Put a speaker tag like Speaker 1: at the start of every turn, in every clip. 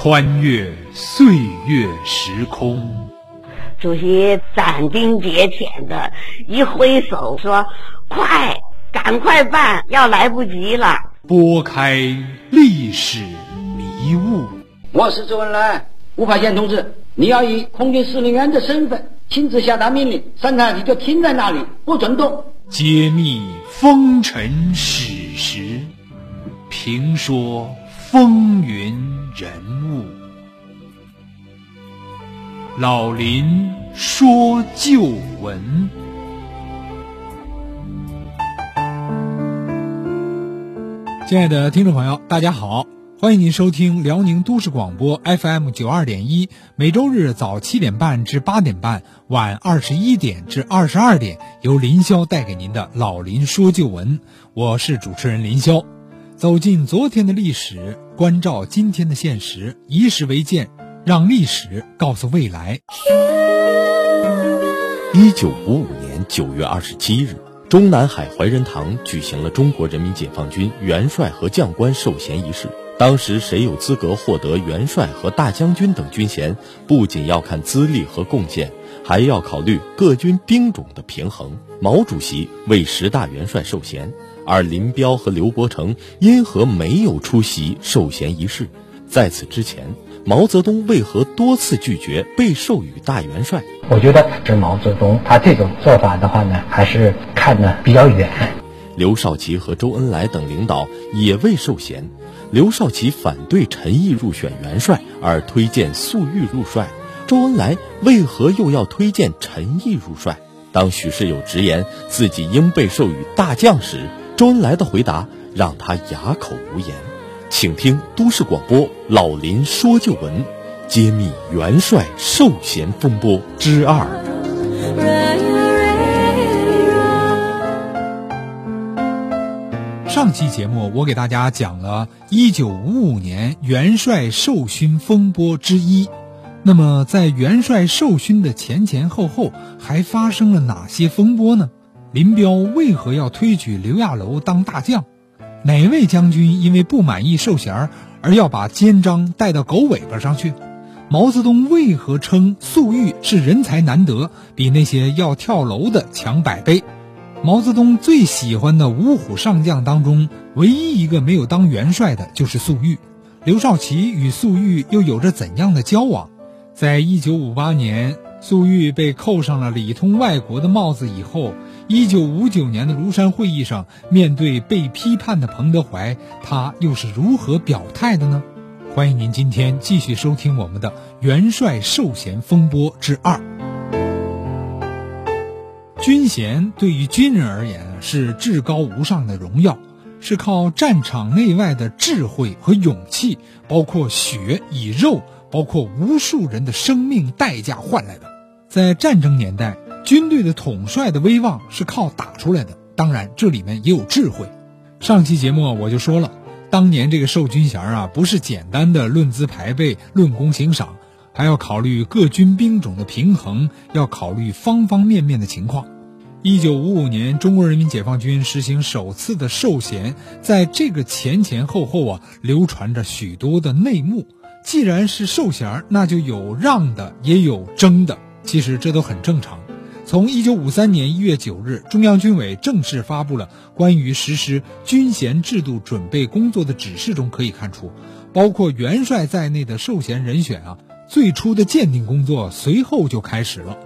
Speaker 1: 穿越岁月时空。
Speaker 2: 主席斩钉截铁的一挥手说：“快，赶快办，要来不及了。”
Speaker 1: 拨开历史迷雾。
Speaker 3: 我是周恩来，吴法宪同志，你要以空军司令员的身份亲自下达命令，三台你就停在那里，不准动。
Speaker 1: 揭秘风尘史实，评说风云人物。老林说旧闻。亲爱的听众朋友，大家好，欢迎您收听辽宁都市广播 FM 九二点一，每周日早七点半至八点半，晚二十一点至二十二点，由林霄带给您的老林说旧闻。我是主持人林霄，走进昨天的历史，关照今天的现实，以史为鉴。让历史告诉未来。
Speaker 4: 一九五五年九月二十七日，中南海怀仁堂举行了中国人民解放军元帅和将官授衔仪式。当时，谁有资格获得元帅和大将军等军衔，不仅要看资历和贡献，还要考虑各军兵种的平衡。毛主席为十大元帅授衔，而林彪和刘伯承因何没有出席授衔仪式？在此之前。毛泽东为何多次拒绝被授予大元帅？
Speaker 5: 我觉得这毛泽东他这种做法的话呢，还是看得比较远。
Speaker 4: 刘少奇和周恩来等领导也未授衔。刘少奇反对陈毅入选元帅，而推荐粟裕入帅。周恩来为何又要推荐陈毅入帅？当许世友直言自己应被授予大将时，周恩来的回答让他哑口无言。请听都市广播老林说旧闻，揭秘元帅授衔风波之二。
Speaker 1: 上期节目我给大家讲了1955年元帅授勋风波之一，那么在元帅授勋的前前后后还发生了哪些风波呢？林彪为何要推举刘亚楼当大将？哪位将军因为不满意授衔而要把肩章戴到狗尾巴上去？毛泽东为何称粟裕是人才难得，比那些要跳楼的强百倍？毛泽东最喜欢的五虎上将当中，唯一一个没有当元帅的就是粟裕。刘少奇与粟裕又有着怎样的交往？在一九五八年，粟裕被扣上了里通外国的帽子以后。一九五九年的庐山会议上，面对被批判的彭德怀，他又是如何表态的呢？欢迎您今天继续收听我们的元帅授衔风波之二。军衔对于军人而言是至高无上的荣耀，是靠战场内外的智慧和勇气，包括血与肉，包括无数人的生命代价换来的。在战争年代。军队的统帅的威望是靠打出来的，当然这里面也有智慧。上期节目我就说了，当年这个授军衔啊，不是简单的论资排辈、论功行赏，还要考虑各军兵种的平衡，要考虑方方面面的情况。一九五五年，中国人民解放军实行首次的授衔，在这个前前后后啊，流传着许多的内幕。既然是授衔，那就有让的，也有争的，其实这都很正常。从一九五三年一月九日，中央军委正式发布了关于实施军衔制度准备工作的指示中可以看出，包括元帅在内的授衔人选啊，最初的鉴定工作随后就开始了。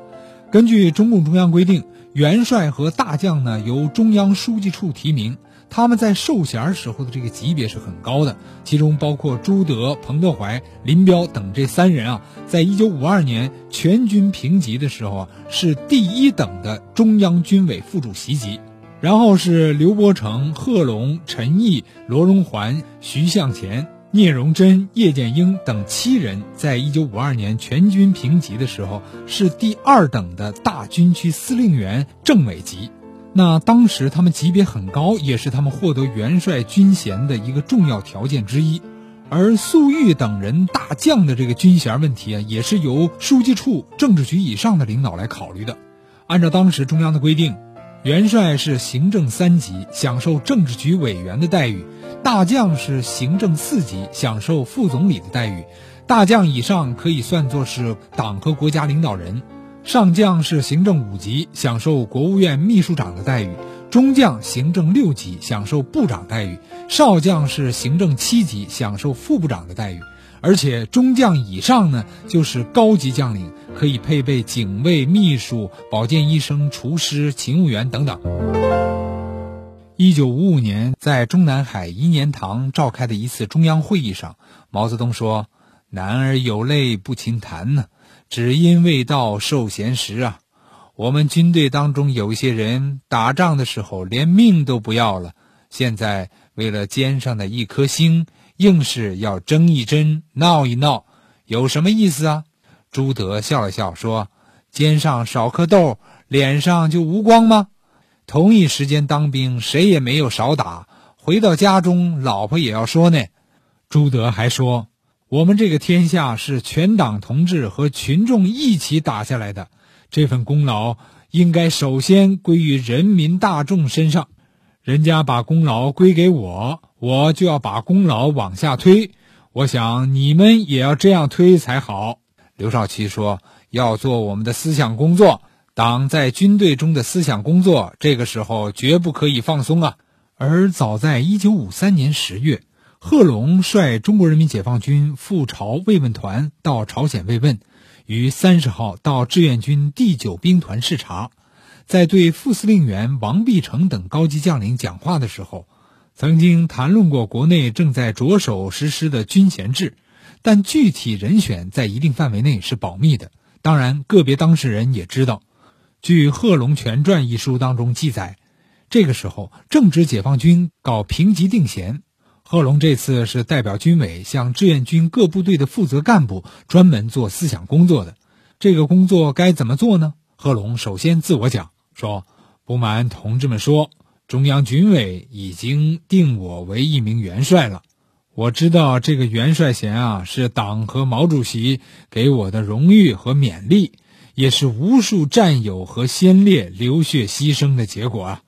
Speaker 1: 根据中共中央规定，元帅和大将呢由中央书记处提名。他们在授衔时候的这个级别是很高的，其中包括朱德、彭德怀、林彪等这三人啊，在一九五二年全军评级的时候啊，是第一等的中央军委副主席级，然后是刘伯承、贺龙、陈毅、罗荣桓、徐向前、聂荣臻、叶剑英等七人，在一九五二年全军评级的时候是第二等的大军区司令员政委级。那当时他们级别很高，也是他们获得元帅军衔的一个重要条件之一。而粟裕等人大将的这个军衔问题啊，也是由书记处政治局以上的领导来考虑的。按照当时中央的规定，元帅是行政三级，享受政治局委员的待遇；大将是行政四级，享受副总理的待遇；大将以上可以算作是党和国家领导人，上将是行政五级，享受国务院秘书长的待遇；中将行政六级，享受部长待遇；少将是行政七级，享受副部长的待遇。而且中将以上呢，就是高级将领，可以配备警卫、秘书、保健医生、厨师、勤务员等等。一九五五年，在中南海颐年堂召开的一次中央会议上，毛泽东说：“男儿有泪不轻弹呢，只因未到受闲时啊。我们军队当中有一些人打仗的时候连命都不要了，现在为了肩上的一颗星。”硬是要争一争、闹一闹，有什么意思啊？朱德笑了笑说：“肩上少颗豆，脸上就无光吗？同一时间当兵，谁也没有少打。回到家中，老婆也要说呢。”朱德还说：“我们这个天下是全党同志和群众一起打下来的，这份功劳应该首先归于人民大众身上。人家把功劳归给我。”我就要把功劳往下推，我想你们也要这样推才好。刘少奇说：“要做我们的思想工作，党在军队中的思想工作，这个时候绝不可以放松啊。”而早在一九五三年十月，贺龙率中国人民解放军赴朝慰问团到朝鲜慰问，于三十号到志愿军第九兵团视察，在对副司令员王必成等高级将领讲话的时候。曾经谈论过国内正在着手实施的军衔制，但具体人选在一定范围内是保密的。当然，个别当事人也知道。据《贺龙全传》一书当中记载，这个时候正值解放军搞评级定衔，贺龙这次是代表军委向志愿军各部队的负责干部专门做思想工作的。这个工作该怎么做呢？贺龙首先自我讲说：“不瞒同志们说。”中央军委已经定我为一名元帅了，我知道这个元帅衔啊是党和毛主席给我的荣誉和勉励，也是无数战友和先烈流血牺牲的结果啊。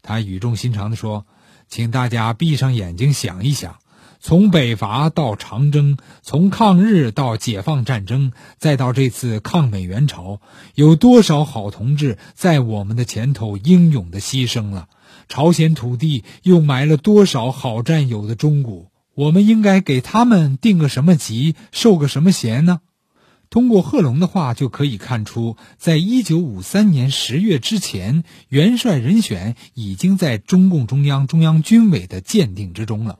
Speaker 1: 他语重心长地说：“请大家闭上眼睛想一想。”从北伐到长征，从抗日到解放战争，再到这次抗美援朝，有多少好同志在我们的前头英勇的牺牲了？朝鲜土地又埋了多少好战友的忠骨？我们应该给他们定个什么级，授个什么衔呢？通过贺龙的话就可以看出，在一九五三年十月之前，元帅人选已经在中共中央、中央军委的鉴定之中了。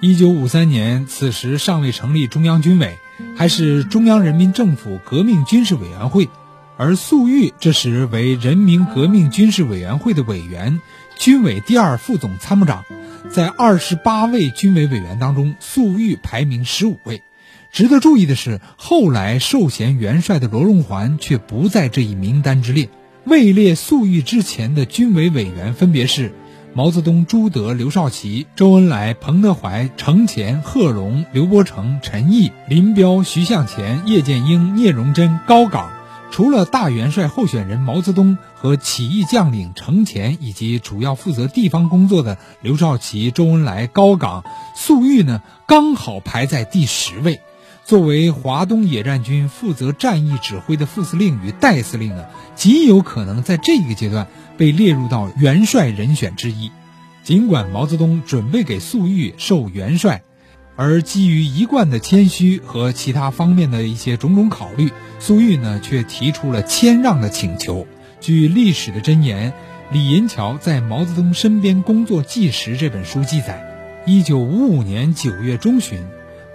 Speaker 1: 一九五三年，此时尚未成立中央军委，还是中央人民政府革命军事委员会，而粟裕这时为人民革命军事委员会的委员，军委第二副总参谋长，在二十八位军委委员当中，粟裕排名十五位。值得注意的是，后来授衔元帅的罗荣桓却不在这一名单之列。位列粟裕之前的军委委员分别是。毛泽东、朱德、刘少奇、周恩来、彭德怀、程潜、贺龙、刘伯承、陈毅、林彪、徐向前、叶剑英、聂荣臻、高岗，除了大元帅候选人毛泽东和起义将领程潜，以及主要负责地方工作的刘少奇、周恩来、高岗，粟裕呢刚好排在第十位。作为华东野战军负责战役指挥的副司令与代司令呢，极有可能在这一个阶段被列入到元帅人选之一。尽管毛泽东准备给粟裕授元帅，而基于一贯的谦虚和其他方面的一些种种考虑，粟裕呢却提出了谦让的请求。据历史的箴言，李银桥在《毛泽东身边工作纪实》这本书记载，一九五五年九月中旬。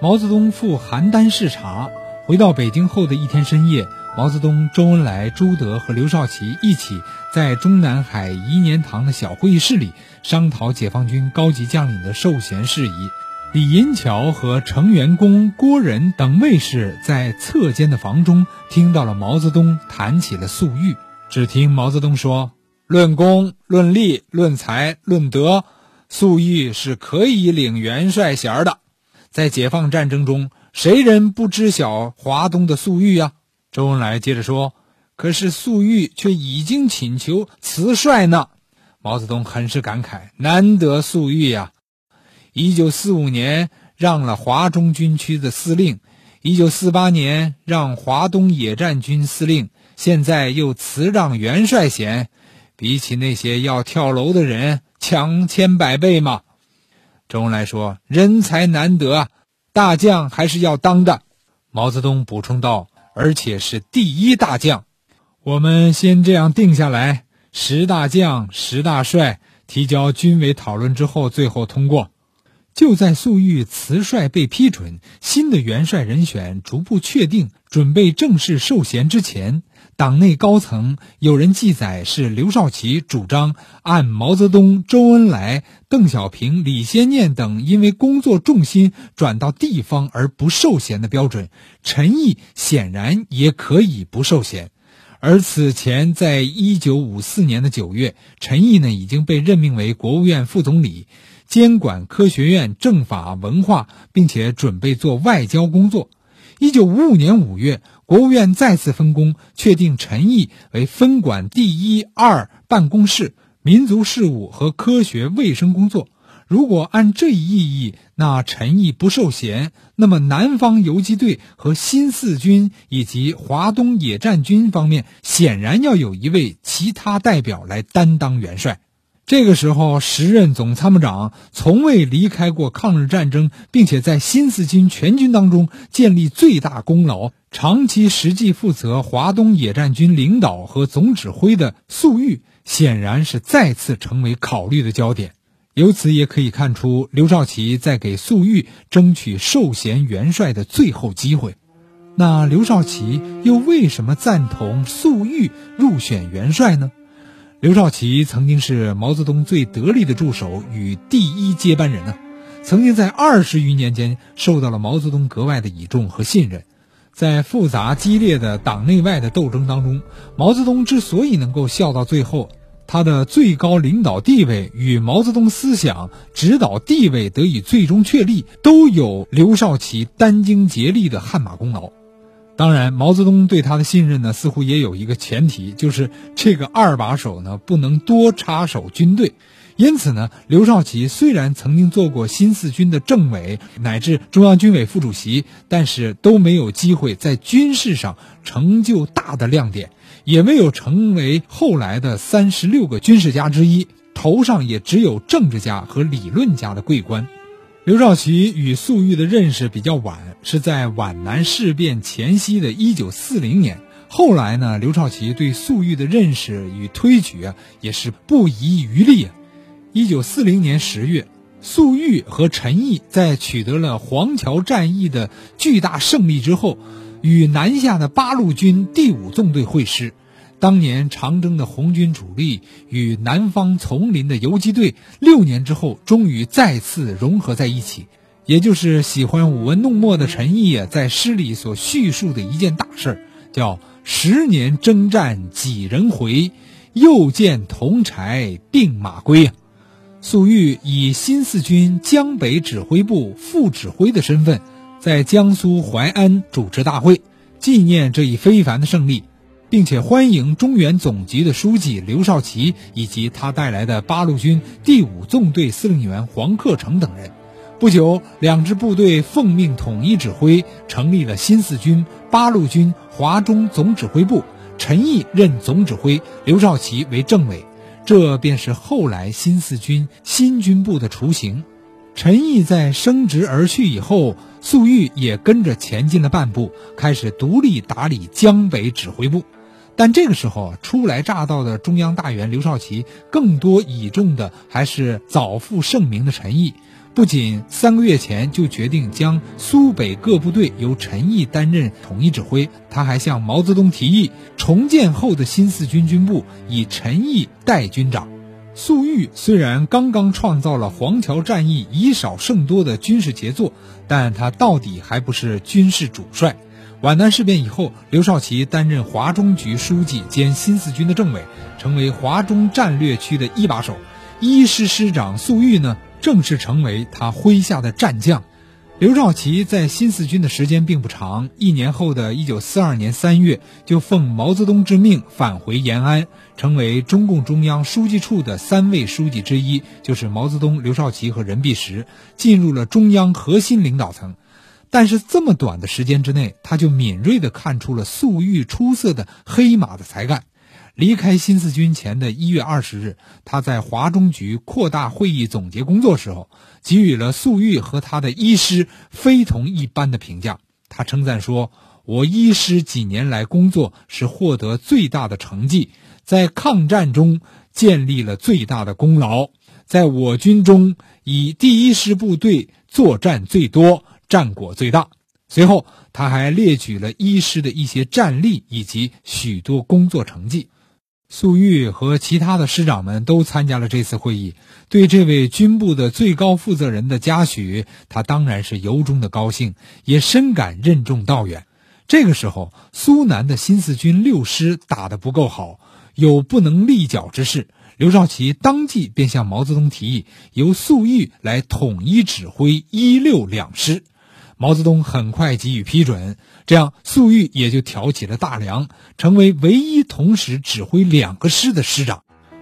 Speaker 1: 毛泽东赴邯郸视察，回到北京后的一天深夜，毛泽东、周恩来、朱德和刘少奇一起在中南海颐年堂的小会议室里商讨解放军高级将领的授衔事宜。李银桥和程员公、郭仁等卫士在侧间的房中听到了毛泽东谈起了粟裕。只听毛泽东说：“论功、论利、论才、论德，粟裕是可以领元帅衔的。”在解放战争中，谁人不知晓华东的粟裕呀？周恩来接着说：“可是粟裕却已经请求辞帅呢。”毛泽东很是感慨：“难得粟裕呀！一九四五年让了华中军区的司令，一九四八年让华东野战军司令，现在又辞让元帅衔，比起那些要跳楼的人强千百倍嘛。周恩来说：“人才难得，大将还是要当的。”毛泽东补充道：“而且是第一大将。”我们先这样定下来：十大将、十大帅提交军委讨论之后，最后通过。就在粟裕辞帅被批准，新的元帅人选逐步确定，准备正式授衔之前，党内高层有人记载是刘少奇主张按毛泽东、周恩来、邓小平、李先念等因为工作重心转到地方而不授衔的标准，陈毅显然也可以不受衔。而此前，在一九五四年的九月，陈毅呢已经被任命为国务院副总理。监管科学院政法文化，并且准备做外交工作。一九五五年五月，国务院再次分工，确定陈毅为分管第一、二办公室、民族事务和科学卫生工作。如果按这一意义，那陈毅不受衔，那么南方游击队和新四军以及华东野战军方面，显然要有一位其他代表来担当元帅。这个时候，时任总参谋长从未离开过抗日战争，并且在新四军全军当中建立最大功劳，长期实际负责华东野战军领导和总指挥的粟裕，显然是再次成为考虑的焦点。由此也可以看出，刘少奇在给粟裕争取授衔元帅的最后机会。那刘少奇又为什么赞同粟裕入选元帅呢？刘少奇曾经是毛泽东最得力的助手与第一接班人呢，曾经在二十余年间受到了毛泽东格外的倚重和信任。在复杂激烈的党内外的斗争当中，毛泽东之所以能够笑到最后，他的最高领导地位与毛泽东思想指导地位得以最终确立，都有刘少奇殚精竭力的汗马功劳。当然，毛泽东对他的信任呢，似乎也有一个前提，就是这个二把手呢不能多插手军队。因此呢，刘少奇虽然曾经做过新四军的政委乃至中央军委副主席，但是都没有机会在军事上成就大的亮点，也没有成为后来的三十六个军事家之一，头上也只有政治家和理论家的桂冠。刘少奇与粟裕的认识比较晚，是在皖南事变前夕的一九四零年。后来呢，刘少奇对粟裕的认识与推举啊，也是不遗余力啊。一九四零年十月，粟裕和陈毅在取得了黄桥战役的巨大胜利之后，与南下的八路军第五纵队会师。当年长征的红军主力与南方丛林的游击队，六年之后终于再次融合在一起。也就是喜欢舞文弄墨的陈毅，在诗里所叙述的一件大事儿，叫“十年征战几人回，又见同柴并马归”啊。粟裕以新四军江北指挥部副指挥的身份，在江苏淮安主持大会，纪念这一非凡的胜利。并且欢迎中原总局的书记刘少奇以及他带来的八路军第五纵队司令员黄克诚等人。不久，两支部队奉命统一指挥，成立了新四军八路军华中总指挥部。陈毅任总指挥，刘少奇为政委。这便是后来新四军新军部的雏形。陈毅在升职而去以后，粟裕也跟着前进了半步，开始独立打理江北指挥部。但这个时候，初来乍到的中央大员刘少奇更多倚重的还是早负盛名的陈毅。不仅三个月前就决定将苏北各部队由陈毅担任统一指挥，他还向毛泽东提议，重建后的新四军军部以陈毅代军长。粟裕虽然刚刚创造了黄桥战役以少胜多的军事杰作，但他到底还不是军事主帅。皖南事变以后，刘少奇担任华中局书记兼新四军的政委，成为华中战略区的一把手。一师师长粟裕呢，正式成为他麾下的战将。刘少奇在新四军的时间并不长，一年后的一九四二年三月，就奉毛泽东之命返回延安，成为中共中央书记处的三位书记之一，就是毛泽东、刘少奇和任弼时，进入了中央核心领导层。但是这么短的时间之内，他就敏锐地看出了粟裕出色的黑马的才干。离开新四军前的一月二十日，他在华中局扩大会议总结工作时候，给予了粟裕和他的医师非同一般的评价。他称赞说：“我医师几年来工作是获得最大的成绩，在抗战中建立了最大的功劳，在我军中以第一师部队作战最多，战果最大。”随后，他还列举了医师的一些战例以及许多工作成绩。粟裕和其他的师长们都参加了这次会议，对这位军部的最高负责人的嘉许，他当然是由衷的高兴，也深感任重道远。这个时候，苏南的新四军六师打得不够好，有不能立脚之势。刘少奇当即便向毛泽东提议，由粟裕来统一指挥一六两师。毛泽东很快给予批准，这样粟裕也就挑起了大梁，成为唯一同时指挥两个师的师长。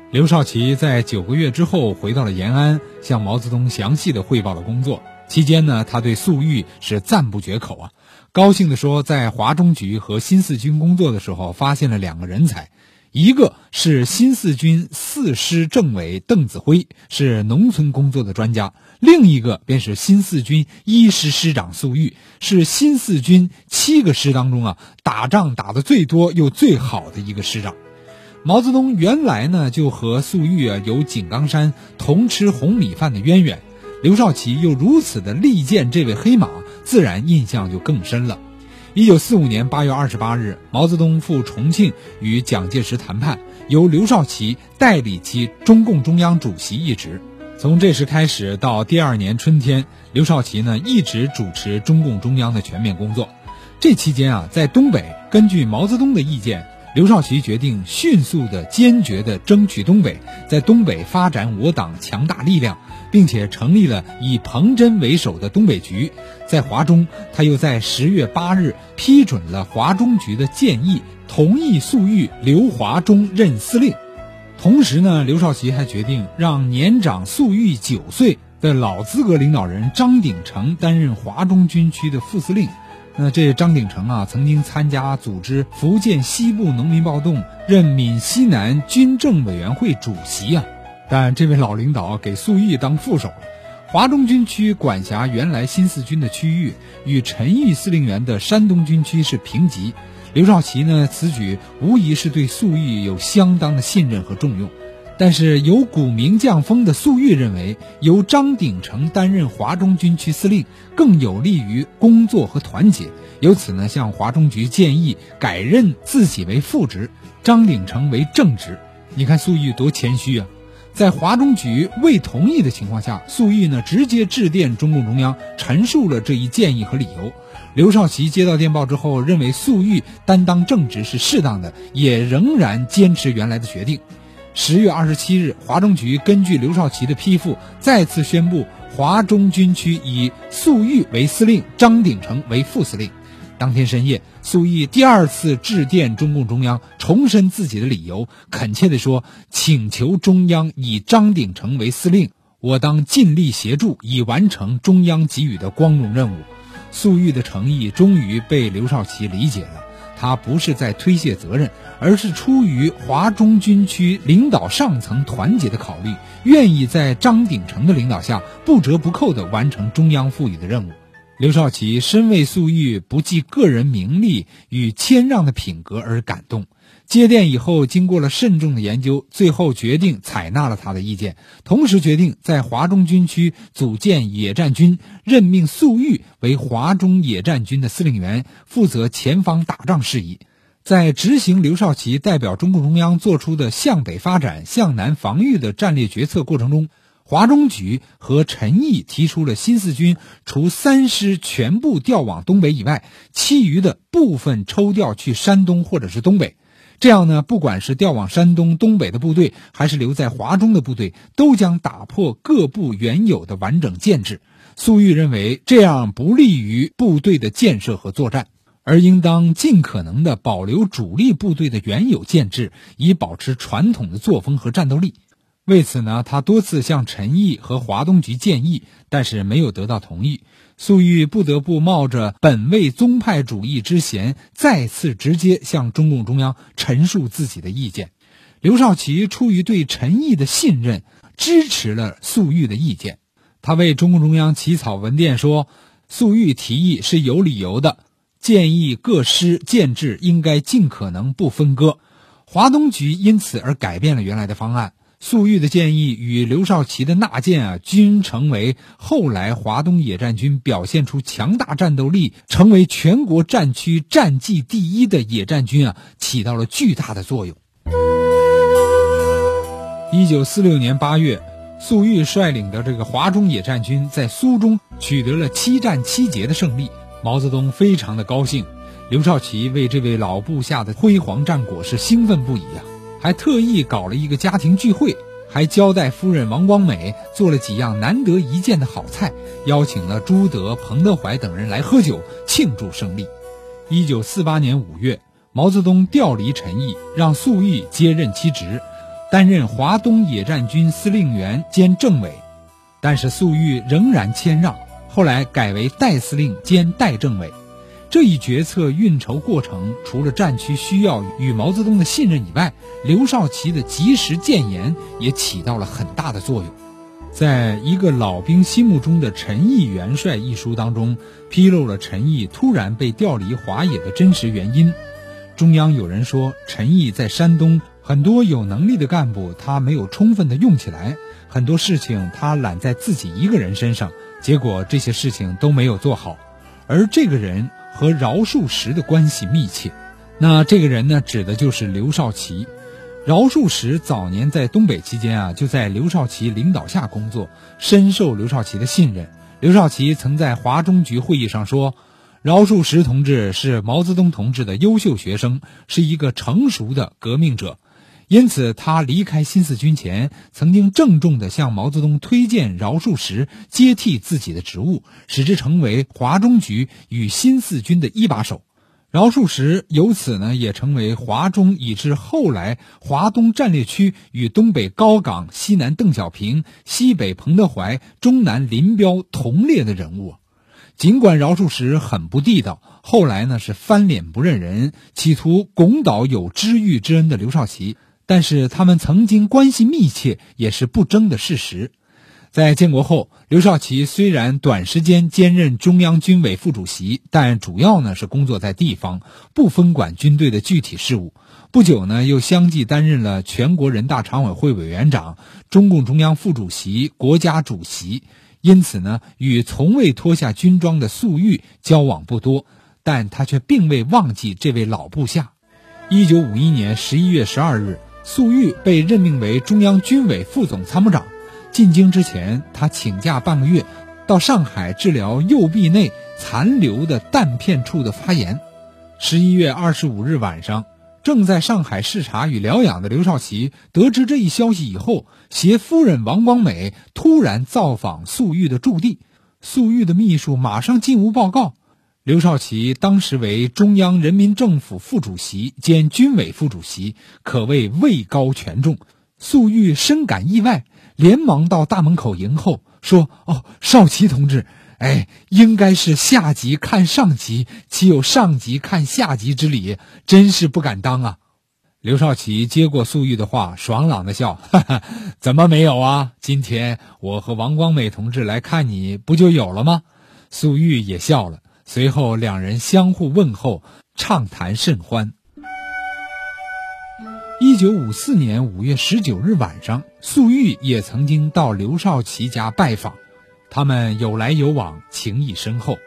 Speaker 1: 刘少奇在九个月之后回到了延安，向毛泽东详细的汇报了工作。期间呢，他对粟裕是赞不绝口啊，高兴地说，在华中局和新四军工作的时候，发现了两个人才。一个是新四军四师政委邓子恢，是农村工作的专家；另一个便是新四军一师师长粟裕，是新四军七个师当中啊打仗打得最多又最好的一个师长。毛泽东原来呢就和粟裕啊有井冈山同吃红米饭的渊源，刘少奇又如此的力荐这位黑马，自然印象就更深了。一九四五年八月二十八日，毛泽东赴重庆与蒋介石谈判，由刘少奇代理其中共中央主席一职。从这时开始到第二年春天，刘少奇呢一直主持中共中央的全面工作。这期间啊，在东北，根据毛泽东的意见，刘少奇决定迅速的、坚决的争取东北，在东北发展我党强大力量。并且成立了以彭真为首的东北局，在华中，他又在十月八日批准了华中局的建议，同意粟裕刘华中任司令。同时呢，刘少奇还决定让年长粟裕九岁的老资格领导人张鼎丞担任华中军区的副司令。那这张鼎丞啊，曾经参加组织福建西部农民暴动，任闽西南军政委员会主席啊。但这位老领导给粟裕当副手了。华中军区管辖原来新四军的区域，与陈毅司令员的山东军区是平级。刘少奇呢，此举无疑是对粟裕有相当的信任和重用。但是有股名将风的粟裕认为，由张鼎丞担任华中军区司令更有利于工作和团结，由此呢，向华中局建议改任自己为副职，张鼎丞为正职。你看粟裕多谦虚啊！在华中局未同意的情况下，粟裕呢直接致电中共中央，陈述了这一建议和理由。刘少奇接到电报之后，认为粟裕担当正职是适当的，也仍然坚持原来的决定。十月二十七日，华中局根据刘少奇的批复，再次宣布华中军区以粟裕为司令，张鼎丞为副司令。当天深夜，粟裕第二次致电中共中央，重申自己的理由，恳切地说：“请求中央以张鼎丞为司令，我当尽力协助，以完成中央给予的光荣任务。”粟裕的诚意终于被刘少奇理解了，他不是在推卸责任，而是出于华中军区领导上层团结的考虑，愿意在张鼎丞的领导下不折不扣地完成中央赋予的任务。刘少奇深为粟裕不计个人名利与谦让的品格而感动。接电以后，经过了慎重的研究，最后决定采纳了他的意见，同时决定在华中军区组建野战军，任命粟裕为华中野战军的司令员，负责前方打仗事宜。在执行刘少奇代表中共中央作出的向北发展、向南防御的战略决策过程中。华中局和陈毅提出了新四军除三师全部调往东北以外，其余的部分抽调去山东或者是东北。这样呢，不管是调往山东、东北的部队，还是留在华中的部队，都将打破各部原有的完整建制。粟裕认为这样不利于部队的建设和作战，而应当尽可能的保留主力部队的原有建制，以保持传统的作风和战斗力。为此呢，他多次向陈毅和华东局建议，但是没有得到同意。粟裕不得不冒着本位宗派主义之嫌，再次直接向中共中央陈述自己的意见。刘少奇出于对陈毅的信任，支持了粟裕的意见。他为中共中央起草文电说：“粟裕提议是有理由的，建议各师建制应该尽可能不分割。”华东局因此而改变了原来的方案。粟裕的建议与刘少奇的纳谏啊，均成为后来华东野战军表现出强大战斗力，成为全国战区战绩第一的野战军啊，起到了巨大的作用。一九四六年八月，粟裕率领的这个华中野战军在苏中取得了七战七捷的胜利，毛泽东非常的高兴，刘少奇为这位老部下的辉煌战果是兴奋不已啊。还特意搞了一个家庭聚会，还交代夫人王光美做了几样难得一见的好菜，邀请了朱德、彭德怀等人来喝酒庆祝胜利。一九四八年五月，毛泽东调离陈毅，让粟裕接任其职，担任华东野战军司令员兼政委。但是粟裕仍然谦让，后来改为代司令兼代政委。这一决策运筹过程，除了战区需要与毛泽东的信任以外，刘少奇的及时谏言也起到了很大的作用。在一个老兵心目中的陈毅元帅一书当中，披露了陈毅突然被调离华野的真实原因。中央有人说，陈毅在山东很多有能力的干部他没有充分的用起来，很多事情他揽在自己一个人身上，结果这些事情都没有做好，而这个人。和饶漱石的关系密切，那这个人呢，指的就是刘少奇。饶漱石早年在东北期间啊，就在刘少奇领导下工作，深受刘少奇的信任。刘少奇曾在华中局会议上说：“饶漱石同志是毛泽东同志的优秀学生，是一个成熟的革命者。”因此，他离开新四军前，曾经郑重地向毛泽东推荐饶漱石接替自己的职务，使之成为华中局与新四军的一把手。饶漱石由此呢，也成为华中以至后来华东战略区与东北高岗、西南邓小平、西北彭德怀、中南林彪同列的人物。尽管饶漱石很不地道，后来呢是翻脸不认人，企图拱倒有知遇之恩的刘少奇。但是他们曾经关系密切，也是不争的事实。在建国后，刘少奇虽然短时间兼任中央军委副主席，但主要呢是工作在地方，不分管军队的具体事务。不久呢，又相继担任了全国人大常委会委员长、中共中央副主席、国家主席。因此呢，与从未脱下军装的粟裕交往不多，但他却并未忘记这位老部下。一九五一年十一月十二日。粟裕被任命为中央军委副总参谋长。进京之前，他请假半个月，到上海治疗右臂内残留的弹片处的发炎。十一月二十五日晚上，正在上海视察与疗养的刘少奇得知这一消息以后，携夫人王光美突然造访粟裕的驻地。粟裕的秘书马上进屋报告。刘少奇当时为中央人民政府副主席兼军委副主席，可谓位高权重。粟裕深感意外，连忙到大门口迎候，说：“哦，少奇同志，哎，应该是下级看上级，岂有上级看下级之理？真是不敢当啊！”刘少奇接过粟裕的话，爽朗的笑：“ 哈哈，怎么没有啊？今天我和王光美同志来看你，不就有了吗？”粟裕也笑了。随后，两人相互问候，畅谈甚欢。一九五四年五月十九日晚上，粟裕也曾经到刘少奇家拜访，他们有来有往，情谊深厚。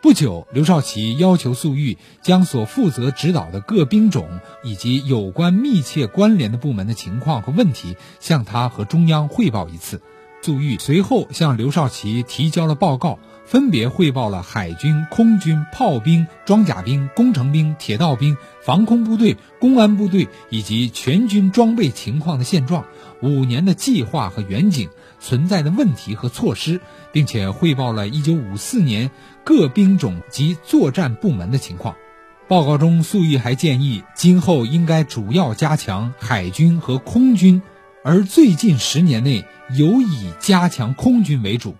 Speaker 1: 不久，刘少奇要求粟裕将所负责指导的各兵种以及有关密切关联的部门的情况和问题向他和中央汇报一次。粟裕随后向刘少奇提交了报告。分别汇报了海军、空军、炮兵、装甲兵、工程兵、铁道兵、防空部队、公安部队以及全军装备情况的现状、五年的计划和远景、存在的问题和措施，并且汇报了1954年各兵种及作战部门的情况。报告中，粟裕还建议今后应该主要加强海军和空军而最近十年内尤以加强空军为主。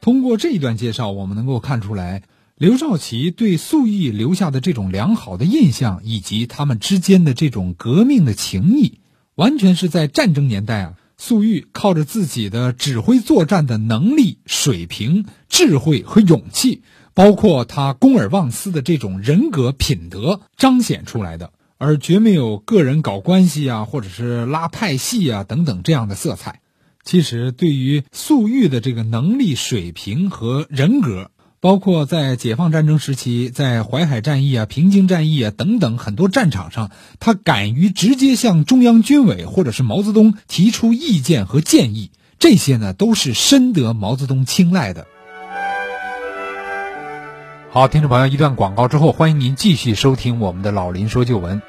Speaker 1: 通过这一段介绍，我们能够看出来，刘少奇对粟裕留下的这种良好的印象，以及他们之间的这种革命的情谊，完全是在战争年代啊。粟裕靠着自己的指挥作战的能力、水平、智慧和勇气，包括他公而忘私的这种人格品德彰显出来的，而绝没有个人搞关系啊，或者是拉派系啊等等这样的色彩。其实，对于粟裕的这个能力、水平和人格。包括在解放战争时期，在淮海战役啊、平津战役啊等等很多战场上，他敢于直接向中央军委或者是毛泽东提出意见和建议，这些呢都是深得毛泽东青睐的。好，听众朋友，一段广告之后，欢迎您继续收听我们的老林说旧闻。